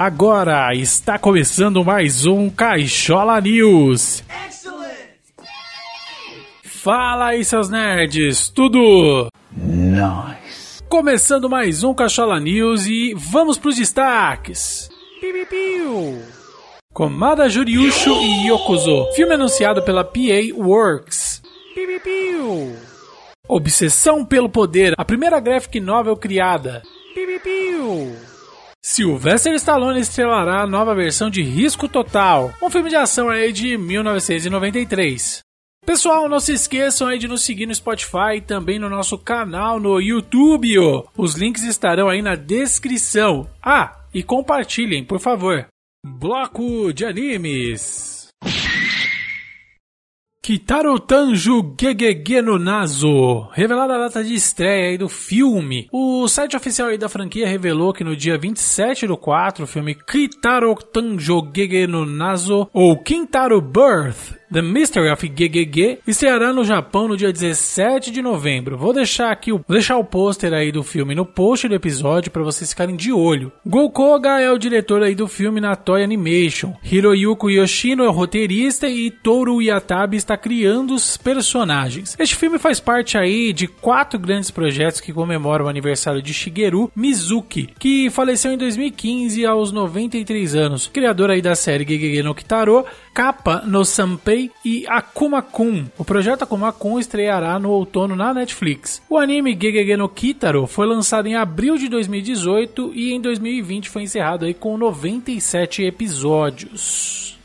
Agora está começando mais um Caixola News. Fala aí, seus nerds, tudo? Nice. Começando mais um Caixola News e vamos para os destaques. Piu. Komada Juriusho e Yokozo, filme anunciado pela PA Works. Piu. Obsessão pelo Poder, a primeira graphic novel criada. Piu. Sylvester Stallone estrelará a nova versão de Risco Total, um filme de ação aí de 1993. Pessoal, não se esqueçam aí de nos seguir no Spotify e também no nosso canal no YouTube. Os links estarão aí na descrição. Ah, e compartilhem, por favor. Bloco de animes. Kitaro Tanjo Gegege no Nazo. Revelada a data de estreia do filme. O site oficial da franquia revelou que no dia 27 do 4, o filme Kitaro Tanjo Gege no Nazo, ou Kintaro Birth, The Mystery of GGG estreará no Japão no dia 17 de novembro. Vou deixar aqui o, deixar o pôster aí do filme no post do episódio para vocês ficarem de olho. Gokoga é o diretor aí do filme na Toy Animation. Hiroyuko Yoshino é o roteirista e Toru Yatabe está criando os personagens. Este filme faz parte aí de quatro grandes projetos que comemoram o aniversário de Shigeru Mizuki, que faleceu em 2015 aos 93 anos. Criador aí da série GGG no Kitaro, Kappa no Sanpei e Akuma-kun. O projeto Akuma-kun estreará no outono na Netflix. O anime Gegege no Kitaro foi lançado em abril de 2018 e em 2020 foi encerrado aí com 97 episódios.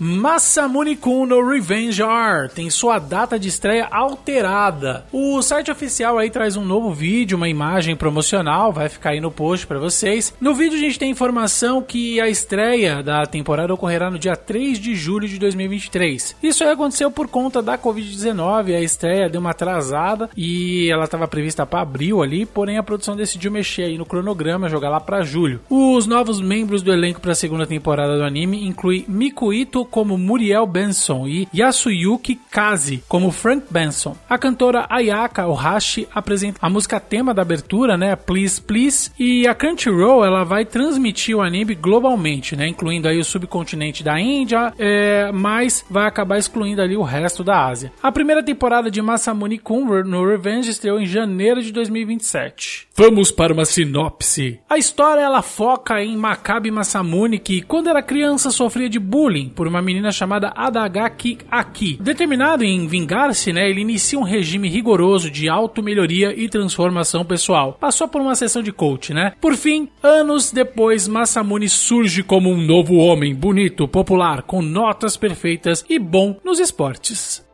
Masamune Kun no Revenge R tem sua data de estreia alterada. O site oficial aí traz um novo vídeo, uma imagem promocional, vai ficar aí no post para vocês. No vídeo a gente tem informação que a estreia da temporada ocorrerá no dia 3 de julho de 2023. Isso aí aconteceu por conta da Covid-19, a estreia deu uma atrasada e ela estava prevista para abril ali, porém a produção decidiu mexer aí no cronograma, jogar lá para julho. Os novos membros do elenco para a segunda temporada do anime incluem Mikuito como Muriel Benson e Yasuyuki Kazi como Frank Benson. A cantora Ayaka Ohashi apresenta a música tema da abertura, né, Please Please, e a Crunchyroll ela vai transmitir o anime globalmente, né, incluindo aí o subcontinente da Índia, é, mas vai acabar excluindo ali o resto da Ásia. A primeira temporada de Masamune Kun no Revenge estreou em janeiro de 2027. Vamos para uma sinopse. A história ela foca em Makabe Masamune que quando era criança sofria de bullying por uma uma menina chamada Adagaki Aki. Determinado em vingar-se, né, ele inicia um regime rigoroso de auto-melhoria e transformação pessoal. Passou por uma sessão de coach, né? Por fim, anos depois, Masamune surge como um novo homem, bonito, popular, com notas perfeitas e bom nos esportes.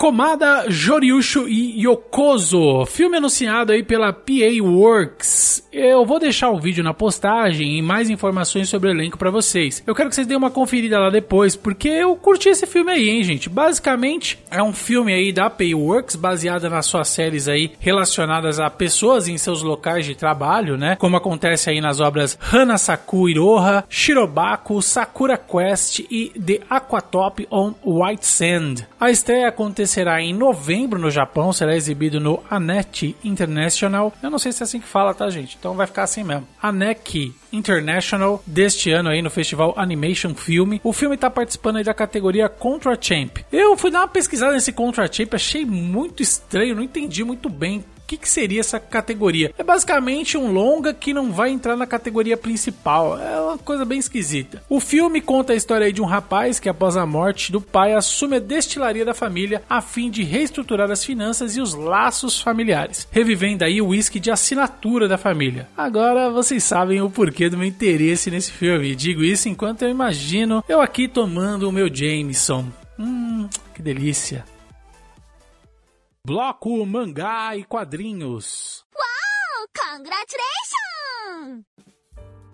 Komada Joriusho e Yokozo, filme anunciado aí pela PA Works. Eu vou deixar o vídeo na postagem e mais informações sobre o elenco para vocês. Eu quero que vocês deem uma conferida lá depois, porque eu curti esse filme aí, hein, gente. Basicamente, é um filme aí da PA Works, baseada nas suas séries aí relacionadas a pessoas em seus locais de trabalho, né? Como acontece aí nas obras Hanasaku Iroha, Shirobaku, Sakura Quest e The Aquatop on White Sand. A estreia aconteceu acontecerá em novembro no Japão, será exibido no Anet International. Eu não sei se é assim que fala, tá, gente? Então vai ficar assim mesmo. Anek International deste ano aí no Festival Animation Film. O filme está participando aí da categoria Contra Champ. Eu fui dar uma pesquisada nesse Contra Champ, achei muito estranho, não entendi muito bem que, que seria essa categoria? É basicamente um longa que não vai entrar na categoria principal. É uma coisa bem esquisita. O filme conta a história de um rapaz que, após a morte do pai, assume a destilaria da família a fim de reestruturar as finanças e os laços familiares, revivendo aí o uísque de assinatura da família. Agora vocês sabem o porquê do meu interesse nesse filme. Digo isso enquanto eu imagino eu aqui tomando o meu Jameson. Hum, que delícia. Bloco Mangá e Quadrinhos. Uau! Congratulations!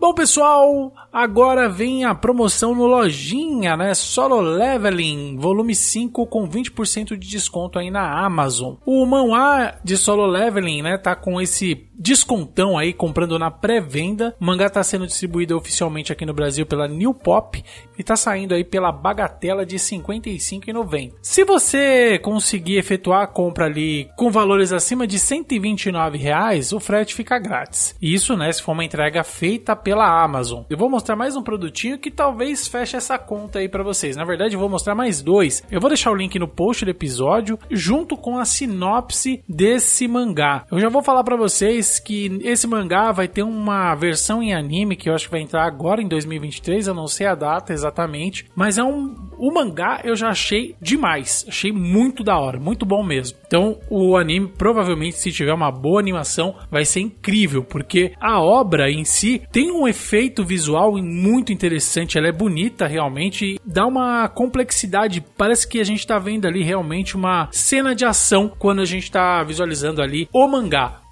Bom, pessoal, agora vem a promoção no Lojinha, né? Solo Leveling, volume 5 com 20% de desconto aí na Amazon. O manhwa de Solo Leveling, né, tá com esse descontão aí comprando na pré-venda. O mangá está sendo distribuído oficialmente aqui no Brasil pela New Pop e está saindo aí pela bagatela de R$ 55,90. Se você conseguir efetuar a compra ali com valores acima de 129 reais, o frete fica grátis. Isso, né, se for uma entrega feita pela Amazon. Eu vou mostrar mais um produtinho que talvez feche essa conta aí para vocês. Na verdade, eu vou mostrar mais dois. Eu vou deixar o link no post do episódio junto com a sinopse desse mangá. Eu já vou falar para vocês que esse mangá vai ter uma versão em anime que eu acho que vai entrar agora em 2023, eu não sei a data exatamente, mas é um o mangá eu já achei demais, achei muito da hora, muito bom mesmo. Então, o anime provavelmente se tiver uma boa animação vai ser incrível, porque a obra em si tem um efeito visual muito interessante, ela é bonita realmente, dá uma complexidade, parece que a gente está vendo ali realmente uma cena de ação quando a gente está visualizando ali o mangá.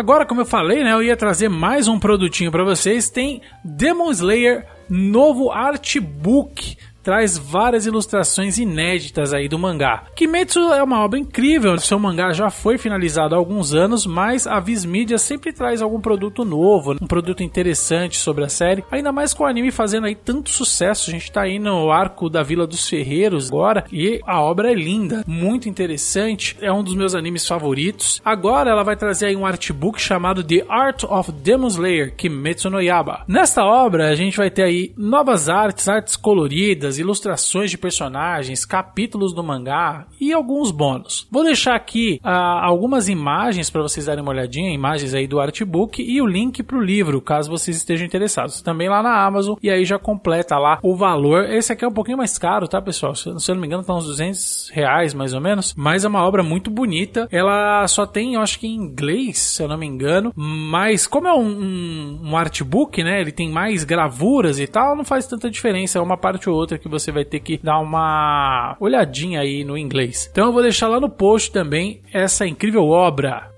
Agora, como eu falei, né, eu ia trazer mais um produtinho para vocês. Tem Demon Slayer novo artbook traz várias ilustrações inéditas aí do mangá. Kimetsu é uma obra incrível, seu mangá já foi finalizado há alguns anos, mas a Viz Media sempre traz algum produto novo, um produto interessante sobre a série, ainda mais com o anime fazendo aí tanto sucesso. A gente tá aí no arco da Vila dos Ferreiros agora e a obra é linda, muito interessante, é um dos meus animes favoritos. Agora ela vai trazer aí um artbook chamado The Art of Demon Slayer Kimetsu no Yaba. Nesta obra a gente vai ter aí novas artes, artes coloridas ilustrações de personagens, capítulos do mangá e alguns bônus. Vou deixar aqui uh, algumas imagens para vocês darem uma olhadinha, imagens aí do artbook e o link para o livro, caso vocês estejam interessados. Também lá na Amazon e aí já completa lá o valor. Esse aqui é um pouquinho mais caro, tá, pessoal? Se, se eu não me engano, tá uns 200 reais mais ou menos, mas é uma obra muito bonita. Ela só tem, eu acho que em inglês, se eu não me engano, mas como é um, um, um artbook, né? Ele tem mais gravuras e tal, não faz tanta diferença, é uma parte ou outra que você vai ter que dar uma olhadinha aí no inglês. Então eu vou deixar lá no post também essa incrível obra.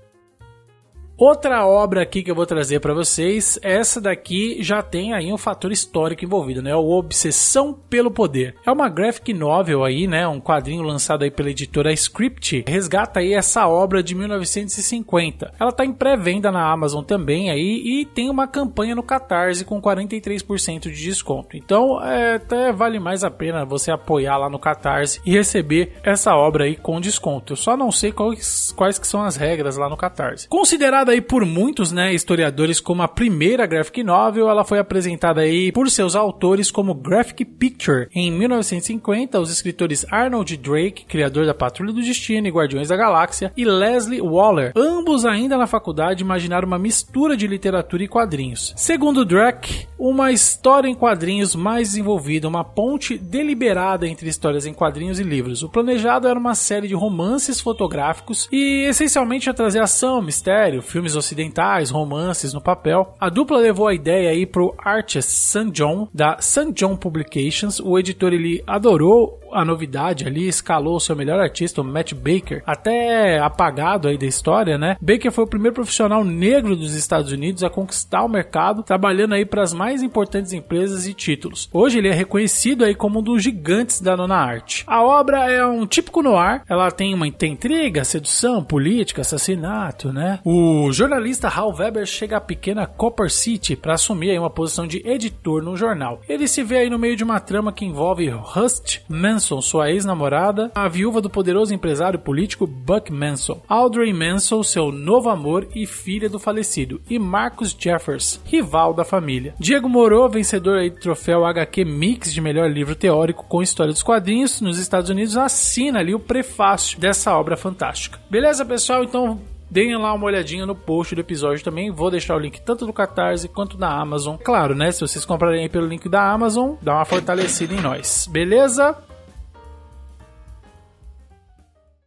Outra obra aqui que eu vou trazer para vocês, essa daqui já tem aí um fator histórico envolvido, né? O Obsessão pelo Poder. É uma graphic novel aí, né? Um quadrinho lançado aí pela editora Script. Resgata aí essa obra de 1950. Ela tá em pré-venda na Amazon também aí e tem uma campanha no Catarse com 43% de desconto. Então, é, até vale mais a pena você apoiar lá no Catarse e receber essa obra aí com desconto. Eu só não sei quais, quais que são as regras lá no Catarse. Considerado considerada aí por muitos, né, historiadores como a primeira graphic novel, ela foi apresentada aí por seus autores como graphic picture. Em 1950, os escritores Arnold Drake, criador da Patrulha do Destino e Guardiões da Galáxia, e Leslie Waller, ambos ainda na faculdade, imaginaram uma mistura de literatura e quadrinhos. Segundo Drake, uma história em quadrinhos mais desenvolvida, uma ponte deliberada entre histórias em quadrinhos e livros. O planejado era uma série de romances fotográficos e essencialmente ia trazer ação, mistério, filmes ocidentais, romances no papel. A dupla levou a ideia aí pro artist Sun John, da Sun John Publications. O editor ele adorou a novidade ali, escalou seu melhor artista, o Matt Baker, até apagado aí da história, né? Baker foi o primeiro profissional negro dos Estados Unidos a conquistar o mercado, trabalhando aí para as mais importantes empresas e títulos. Hoje ele é reconhecido aí como um dos gigantes da nona arte. A obra é um típico noir, ela tem uma tem intriga, sedução, política, assassinato, né? O jornalista Hal Weber chega à pequena Copper City para assumir aí uma posição de editor no jornal. Ele se vê aí no meio de uma trama que envolve Rust Manson sua ex-namorada, a viúva do poderoso empresário político Buck Manson, Audrey Manson, seu novo amor e filha do falecido, e Marcus Jeffers, rival da família. Diego Moro, vencedor do troféu HQ Mix de melhor livro teórico com história dos quadrinhos nos Estados Unidos, assina ali o prefácio dessa obra fantástica. Beleza, pessoal? Então Deem lá uma olhadinha no post do episódio também. Vou deixar o link tanto do Catarse quanto da Amazon. Claro, né? Se vocês comprarem pelo link da Amazon, dá uma fortalecida em nós. Beleza?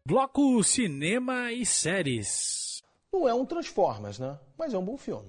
Bloco Cinema e Séries. Não é um Transformers, né? Mas é um bom filme.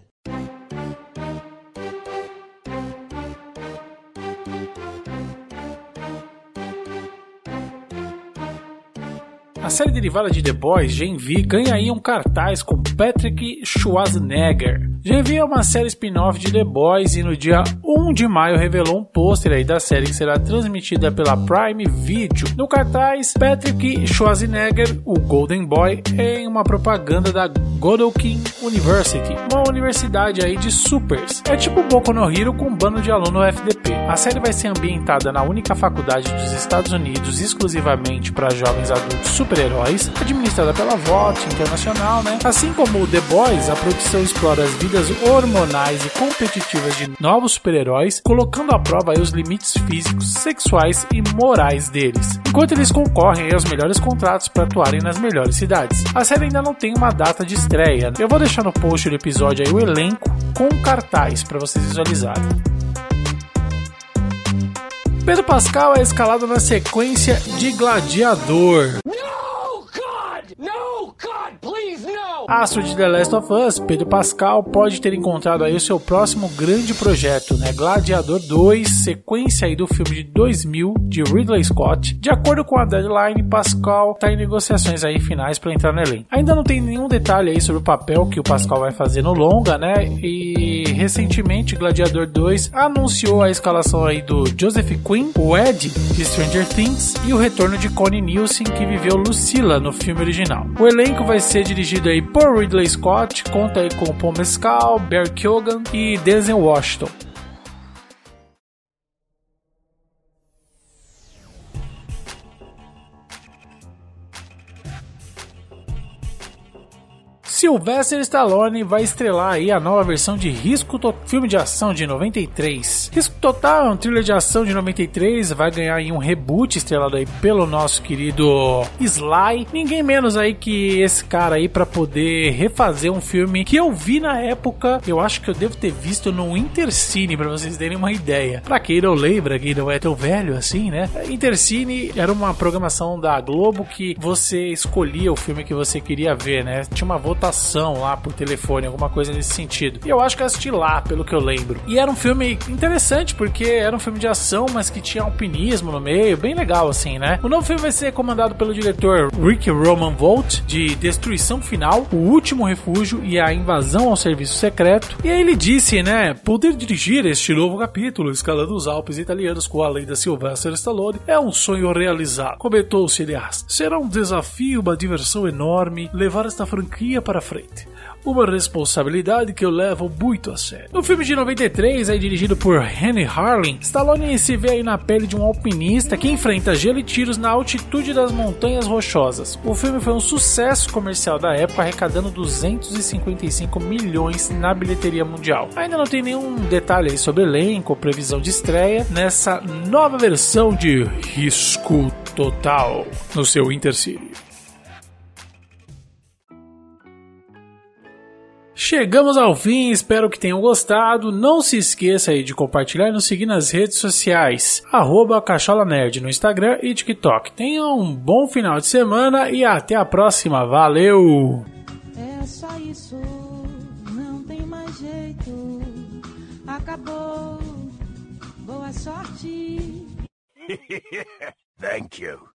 A série derivada de The Boys, Gen V, ganha aí um cartaz com Patrick Schwarzenegger. Gen V é uma série spin-off de The Boys e no dia 1 de maio revelou um pôster aí da série que será transmitida pela Prime Video. No cartaz, Patrick Schwarzenegger, o Golden Boy, é em uma propaganda da Godolphin University, uma universidade aí de supers. É tipo Boku no Hero com um bando de aluno FDP. A série vai ser ambientada na única faculdade dos Estados Unidos exclusivamente para jovens adultos super-heróis, administrada pela VOT Internacional, né? Assim como o The Boys, a produção explora as vidas hormonais e competitivas de novos super-heróis, colocando à prova os limites físicos, sexuais e morais deles, enquanto eles concorrem aos melhores contratos para atuarem nas melhores cidades. A série ainda não tem uma data de estreia. Né? Eu vou deixar no post do episódio aí o elenco com cartaz para vocês visualizarem. Pedro Pascal é escalado na sequência de Gladiador. Astro de The Last of Us, Pedro Pascal pode ter encontrado aí o seu próximo grande projeto, né? Gladiador 2, sequência aí do filme de 2000 de Ridley Scott. De acordo com a Deadline, Pascal está em negociações aí finais para entrar no elenco. Ainda não tem nenhum detalhe aí sobre o papel que o Pascal vai fazer no longa, né? E recentemente Gladiador 2 anunciou a escalação aí do Joseph Quinn, o Ed de Stranger Things e o retorno de Connie Nielsen que viveu Lucilla no filme original. O elenco vai ser dirigido aí por Ridley Scott, conta com Paul Mescal, Barry Keoghan e Denzel Washington. Sylvester Stallone vai estrelar aí a nova versão de Risco Total, filme de ação de 93. Risco Total é um thriller de ação de 93, vai ganhar aí um reboot estrelado aí pelo nosso querido Sly. Ninguém menos aí que esse cara aí para poder refazer um filme que eu vi na época, eu acho que eu devo ter visto no Intercine para vocês terem uma ideia. Para quem não lembra, quem não é tão velho assim, né? Intercine era uma programação da Globo que você escolhia o filme que você queria ver, né? Tinha uma votação lá por telefone, alguma coisa nesse sentido. E eu acho que eu assisti lá, pelo que eu lembro. E era um filme interessante, porque era um filme de ação, mas que tinha alpinismo no meio, bem legal assim, né? O novo filme vai ser comandado pelo diretor Rick Roman Volt, de Destruição Final, O Último Refúgio e a Invasão ao Serviço Secreto. E aí ele disse, né, poder dirigir este novo capítulo, escalando os Alpes italianos com a lei da Sylvester Stallone, é um sonho realizado, comentou o cineasta. Será um desafio, uma diversão enorme, levar esta franquia para frente. Uma responsabilidade que eu levo muito a sério. No filme de 93, aí dirigido por Henry Harling, Stallone se vê aí na pele de um alpinista que enfrenta gelo e tiros na altitude das montanhas rochosas. O filme foi um sucesso comercial da época, arrecadando 255 milhões na bilheteria mundial. Ainda não tem nenhum detalhe aí sobre elenco ou previsão de estreia nessa nova versão de Risco Total no seu Intercity. Chegamos ao fim, espero que tenham gostado. Não se esqueça aí de compartilhar e nos seguir nas redes sociais, arroba Cachola Nerd no Instagram e TikTok. Tenham um bom final de semana e até a próxima. Valeu! É só isso, não tem mais jeito. Acabou. Boa sorte. Thank you.